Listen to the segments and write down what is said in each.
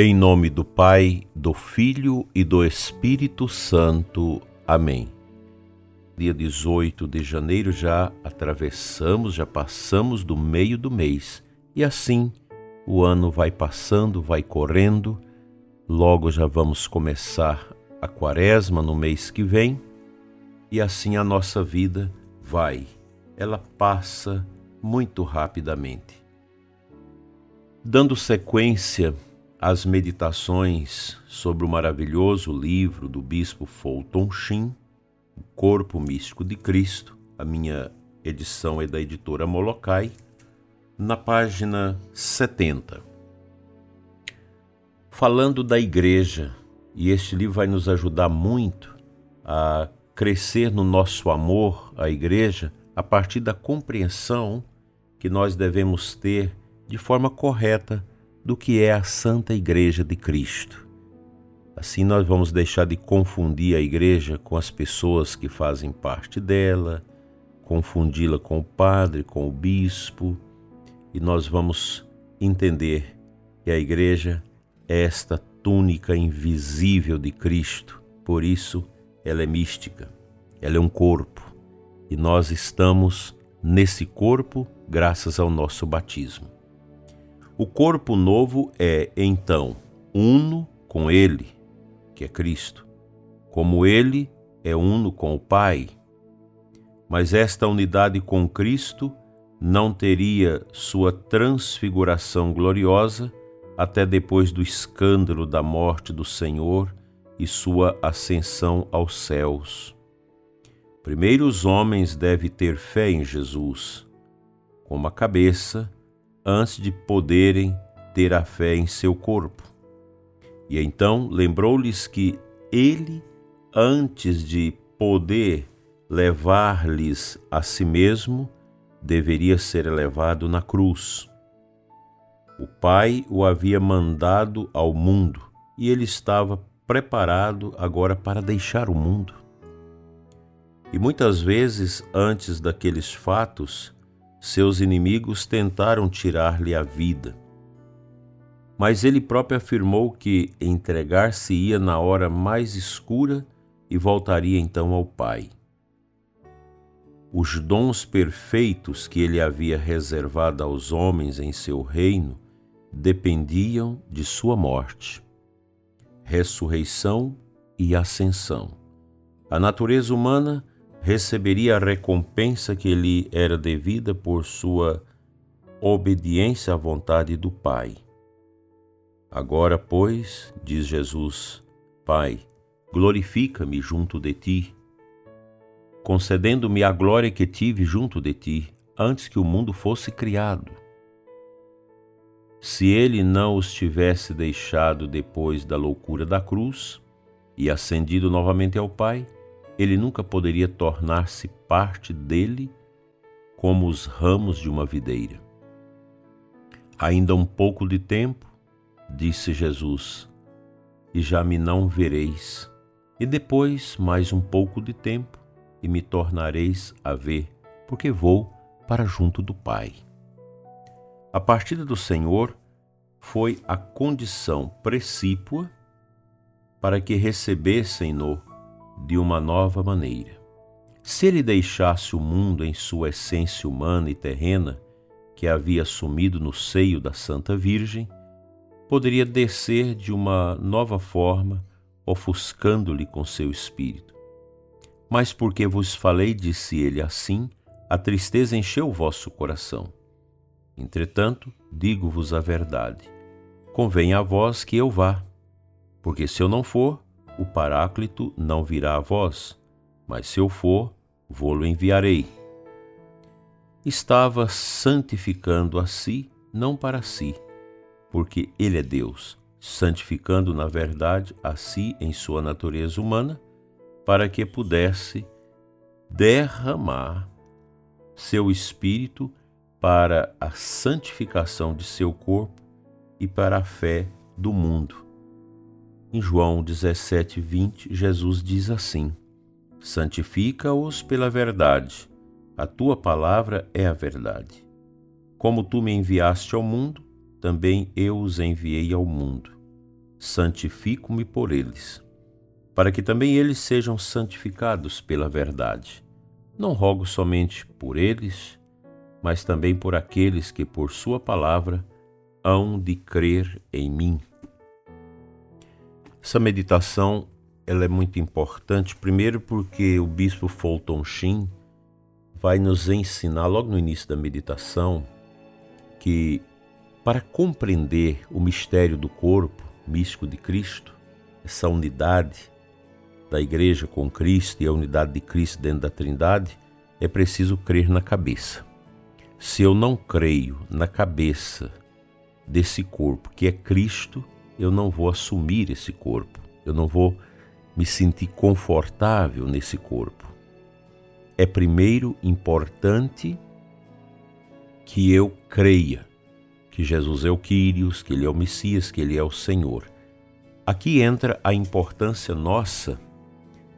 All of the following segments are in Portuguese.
Em nome do Pai, do Filho e do Espírito Santo. Amém. Dia 18 de janeiro já atravessamos, já passamos do meio do mês. E assim o ano vai passando, vai correndo. Logo já vamos começar a quaresma no mês que vem. E assim a nossa vida vai. Ela passa muito rapidamente. Dando sequência as meditações sobre o maravilhoso livro do bispo Fulton Sheen, O Corpo Místico de Cristo. A minha edição é da editora Molokai, na página 70. Falando da igreja, e este livro vai nos ajudar muito a crescer no nosso amor à igreja a partir da compreensão que nós devemos ter de forma correta do que é a Santa Igreja de Cristo. Assim, nós vamos deixar de confundir a igreja com as pessoas que fazem parte dela, confundi-la com o padre, com o bispo, e nós vamos entender que a igreja é esta túnica invisível de Cristo, por isso ela é mística, ela é um corpo, e nós estamos nesse corpo graças ao nosso batismo. O corpo novo é, então, uno com Ele, que é Cristo, como Ele é uno com o Pai. Mas esta unidade com Cristo não teria sua transfiguração gloriosa até depois do escândalo da morte do Senhor e sua ascensão aos céus. Primeiro os homens devem ter fé em Jesus, como a cabeça, antes de poderem ter a fé em seu corpo. E então lembrou-lhes que ele, antes de poder levar-lhes a si mesmo, deveria ser elevado na cruz. O Pai o havia mandado ao mundo e ele estava preparado agora para deixar o mundo. E muitas vezes, antes daqueles fatos, seus inimigos tentaram tirar-lhe a vida. Mas ele próprio afirmou que entregar-se-ia na hora mais escura e voltaria então ao Pai. Os dons perfeitos que ele havia reservado aos homens em seu reino dependiam de sua morte, ressurreição e ascensão. A natureza humana receberia a recompensa que lhe era devida por sua obediência à vontade do Pai. Agora, pois, diz Jesus, Pai, glorifica-me junto de ti, concedendo-me a glória que tive junto de ti antes que o mundo fosse criado. Se ele não os tivesse deixado depois da loucura da cruz e ascendido novamente ao Pai, ele nunca poderia tornar-se parte dele como os ramos de uma videira. Ainda um pouco de tempo, disse Jesus, e já me não vereis, e depois mais um pouco de tempo, e me tornareis a ver, porque vou para junto do Pai. A partida do Senhor foi a condição precípua para que recebessem-no de uma nova maneira. Se ele deixasse o mundo em sua essência humana e terrena, que havia assumido no seio da Santa Virgem, poderia descer de uma nova forma, ofuscando-lhe com seu espírito. Mas porque vos falei, disse ele assim, a tristeza encheu o vosso coração. Entretanto, digo-vos a verdade: convém a vós que eu vá, porque se eu não for, o Paráclito não virá a vós, mas se eu for, vou-lo enviarei. Estava santificando a si, não para si, porque ele é Deus, santificando na verdade a si em sua natureza humana, para que pudesse derramar seu espírito para a santificação de seu corpo e para a fé do mundo em João 17, 20, Jesus diz assim: Santifica-os pela verdade, a tua palavra é a verdade. Como tu me enviaste ao mundo, também eu os enviei ao mundo. santifico-me por eles, para que também eles sejam santificados pela verdade. Não rogo somente por eles, mas também por aqueles que, por Sua palavra, hão de crer em mim. Essa meditação ela é muito importante, primeiro porque o bispo Fulton Sheen vai nos ensinar logo no início da meditação que para compreender o mistério do corpo místico de Cristo, essa unidade da igreja com Cristo e a unidade de Cristo dentro da Trindade, é preciso crer na cabeça. Se eu não creio na cabeça desse corpo, que é Cristo, eu não vou assumir esse corpo, eu não vou me sentir confortável nesse corpo. É primeiro importante que eu creia que Jesus é o Quírios, que Ele é o Messias, que Ele é o Senhor. Aqui entra a importância nossa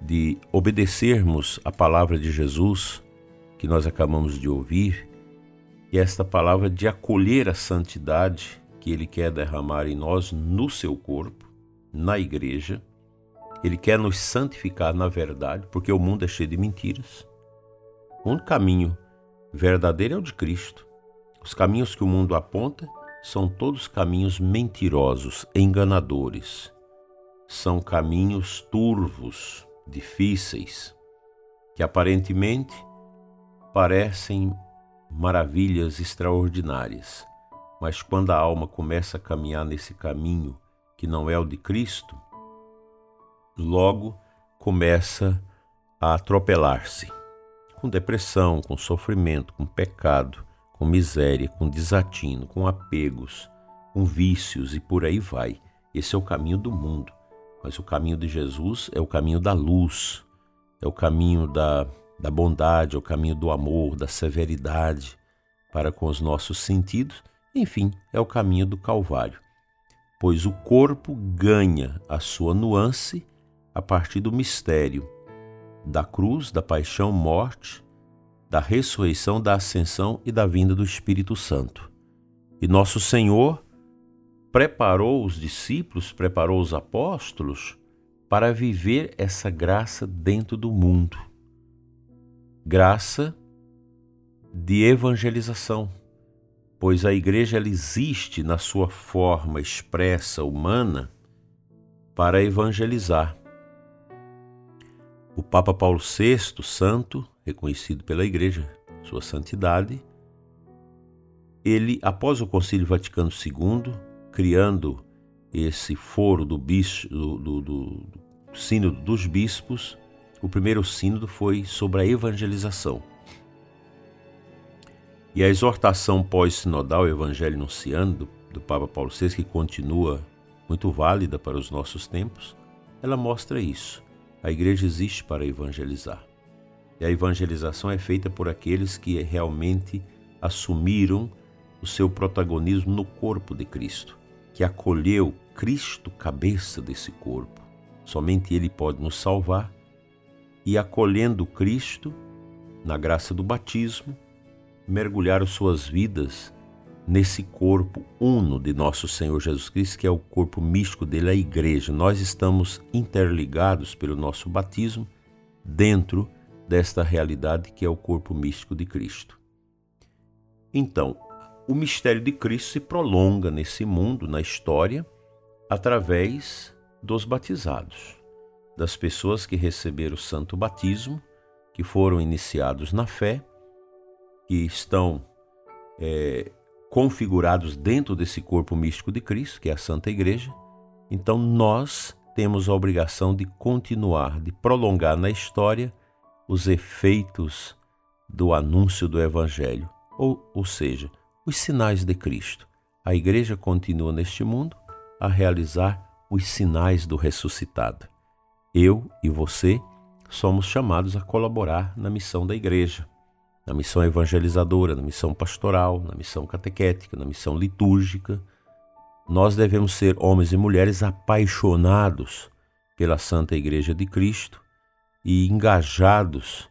de obedecermos a palavra de Jesus que nós acabamos de ouvir e esta palavra de acolher a santidade que Ele quer derramar em nós no seu corpo, na igreja. Ele quer nos santificar na verdade, porque o mundo é cheio de mentiras. O único caminho verdadeiro é o de Cristo. Os caminhos que o mundo aponta são todos caminhos mentirosos, enganadores. São caminhos turvos, difíceis, que aparentemente parecem maravilhas extraordinárias, mas quando a alma começa a caminhar nesse caminho que não é o de Cristo, logo começa a atropelar-se, com depressão, com sofrimento, com pecado, com miséria, com desatino, com apegos, com vícios e por aí vai. Esse é o caminho do mundo, mas o caminho de Jesus é o caminho da luz, é o caminho da, da bondade, é o caminho do amor, da severidade para com os nossos sentidos enfim, é o caminho do Calvário, pois o corpo ganha a sua nuance a partir do mistério da cruz, da paixão, morte, da ressurreição, da ascensão e da vinda do Espírito Santo. E nosso Senhor preparou os discípulos, preparou os apóstolos para viver essa graça dentro do mundo. Graça de evangelização pois a igreja existe na sua forma expressa humana para evangelizar. O Papa Paulo VI, santo, reconhecido pela igreja, sua santidade, ele, após o Concílio Vaticano II, criando esse foro do, bis, do, do, do sínodo dos bispos, o primeiro sínodo foi sobre a evangelização. E a exortação pós-sinodal Evangelho Nunciando, do, do Papa Paulo VI, que continua muito válida para os nossos tempos, ela mostra isso. A igreja existe para evangelizar. E a evangelização é feita por aqueles que realmente assumiram o seu protagonismo no corpo de Cristo, que acolheu Cristo, cabeça desse corpo. Somente Ele pode nos salvar. E acolhendo Cristo, na graça do batismo, mergulharam suas vidas nesse corpo uno de nosso Senhor Jesus Cristo, que é o corpo místico dele, a igreja. Nós estamos interligados pelo nosso batismo dentro desta realidade que é o corpo místico de Cristo. Então, o mistério de Cristo se prolonga nesse mundo, na história, através dos batizados, das pessoas que receberam o santo batismo, que foram iniciados na fé que estão é, configurados dentro desse corpo místico de Cristo, que é a Santa Igreja. Então nós temos a obrigação de continuar, de prolongar na história os efeitos do anúncio do Evangelho, ou, ou seja, os sinais de Cristo. A Igreja continua neste mundo a realizar os sinais do ressuscitado. Eu e você somos chamados a colaborar na missão da Igreja na missão evangelizadora, na missão pastoral, na missão catequética, na missão litúrgica. Nós devemos ser homens e mulheres apaixonados pela Santa Igreja de Cristo e engajados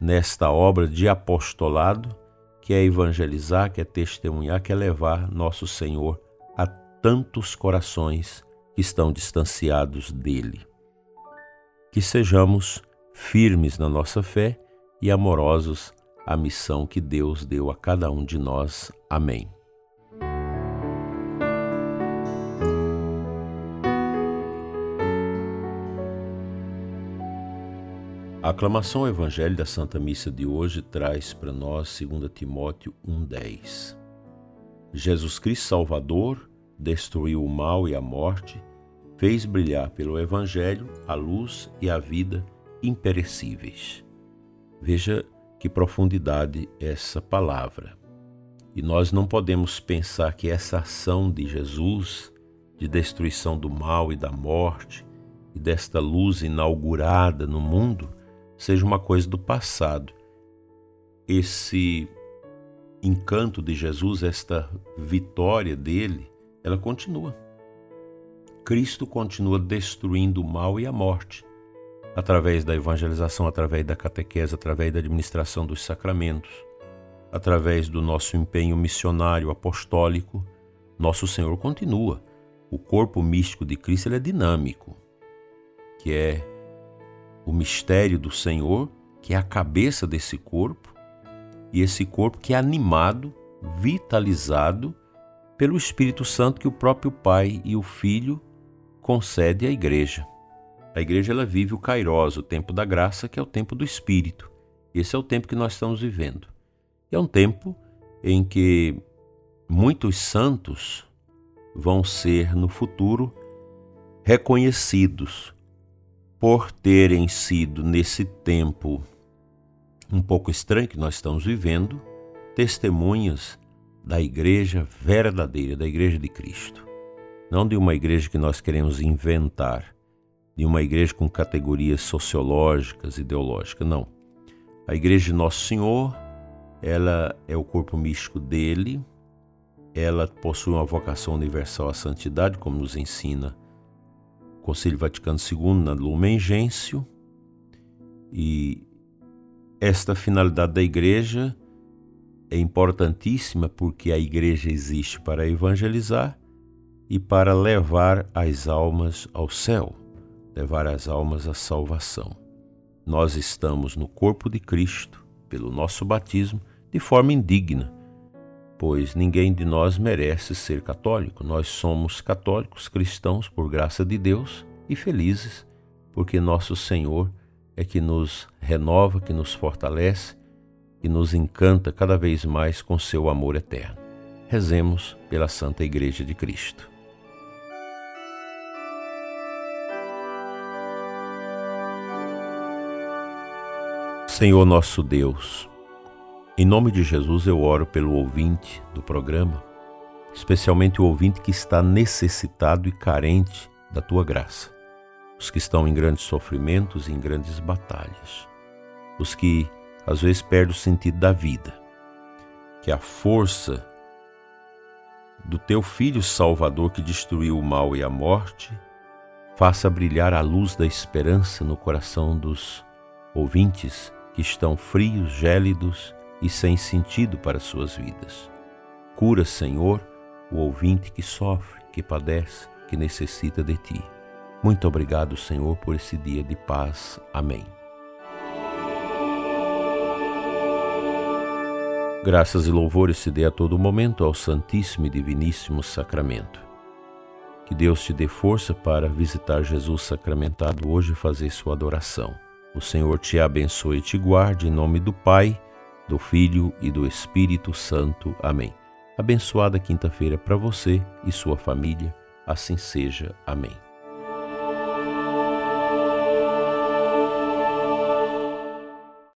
nesta obra de apostolado que é evangelizar, que é testemunhar, que é levar nosso Senhor a tantos corações estão distanciados dele. Que sejamos firmes na nossa fé e amorosos à missão que Deus deu a cada um de nós. Amém. A aclamação ao Evangelho da Santa Missa de hoje traz para nós 2 Timóteo 1,10. Jesus Cristo Salvador destruiu o mal e a morte, fez brilhar pelo Evangelho a luz e a vida imperecíveis. Veja que profundidade essa palavra. E nós não podemos pensar que essa ação de Jesus de destruição do mal e da morte e desta luz inaugurada no mundo seja uma coisa do passado. Esse encanto de Jesus, esta vitória dele, ela continua. Cristo continua destruindo o mal e a morte, através da evangelização, através da catequese, através da administração dos sacramentos, através do nosso empenho missionário apostólico. Nosso Senhor continua. O corpo místico de Cristo é dinâmico, que é o mistério do Senhor, que é a cabeça desse corpo, e esse corpo que é animado, vitalizado pelo Espírito Santo que o próprio Pai e o Filho concede à igreja. A igreja ela vive o Kairos, o tempo da graça, que é o tempo do Espírito. Esse é o tempo que nós estamos vivendo. E é um tempo em que muitos santos vão ser no futuro reconhecidos por terem sido nesse tempo um pouco estranho que nós estamos vivendo, testemunhas da igreja verdadeira, da igreja de Cristo. Não de uma igreja que nós queremos inventar, de uma igreja com categorias sociológicas, ideológicas, não. A igreja de Nosso Senhor, ela é o corpo místico dele, ela possui uma vocação universal à santidade, como nos ensina Concílio Vaticano II na Lumen Gentium, e esta finalidade da igreja é importantíssima porque a igreja existe para evangelizar e para levar as almas ao céu, levar as almas à salvação. Nós estamos no corpo de Cristo, pelo nosso batismo, de forma indigna, pois ninguém de nós merece ser católico. Nós somos católicos, cristãos, por graça de Deus e felizes, porque nosso Senhor é que nos renova, que nos fortalece e nos encanta cada vez mais com seu amor eterno. Rezemos pela Santa Igreja de Cristo. Senhor nosso Deus, em nome de Jesus, eu oro pelo ouvinte do programa, especialmente o ouvinte que está necessitado e carente da tua graça. Os que estão em grandes sofrimentos e em grandes batalhas. Os que às vezes perdem o sentido da vida. Que a força do teu Filho Salvador que destruiu o mal e a morte faça brilhar a luz da esperança no coração dos ouvintes que estão frios, gélidos e sem sentido para suas vidas. Cura, Senhor, o ouvinte que sofre, que padece, que necessita de ti. Muito obrigado, Senhor, por esse dia de paz. Amém. Graças e louvores se dê a todo momento ao Santíssimo e Diviníssimo Sacramento. Que Deus te dê força para visitar Jesus sacramentado hoje e fazer sua adoração. O Senhor te abençoe e te guarde em nome do Pai, do Filho e do Espírito Santo. Amém. Abençoada quinta-feira para você e sua família, assim seja. Amém.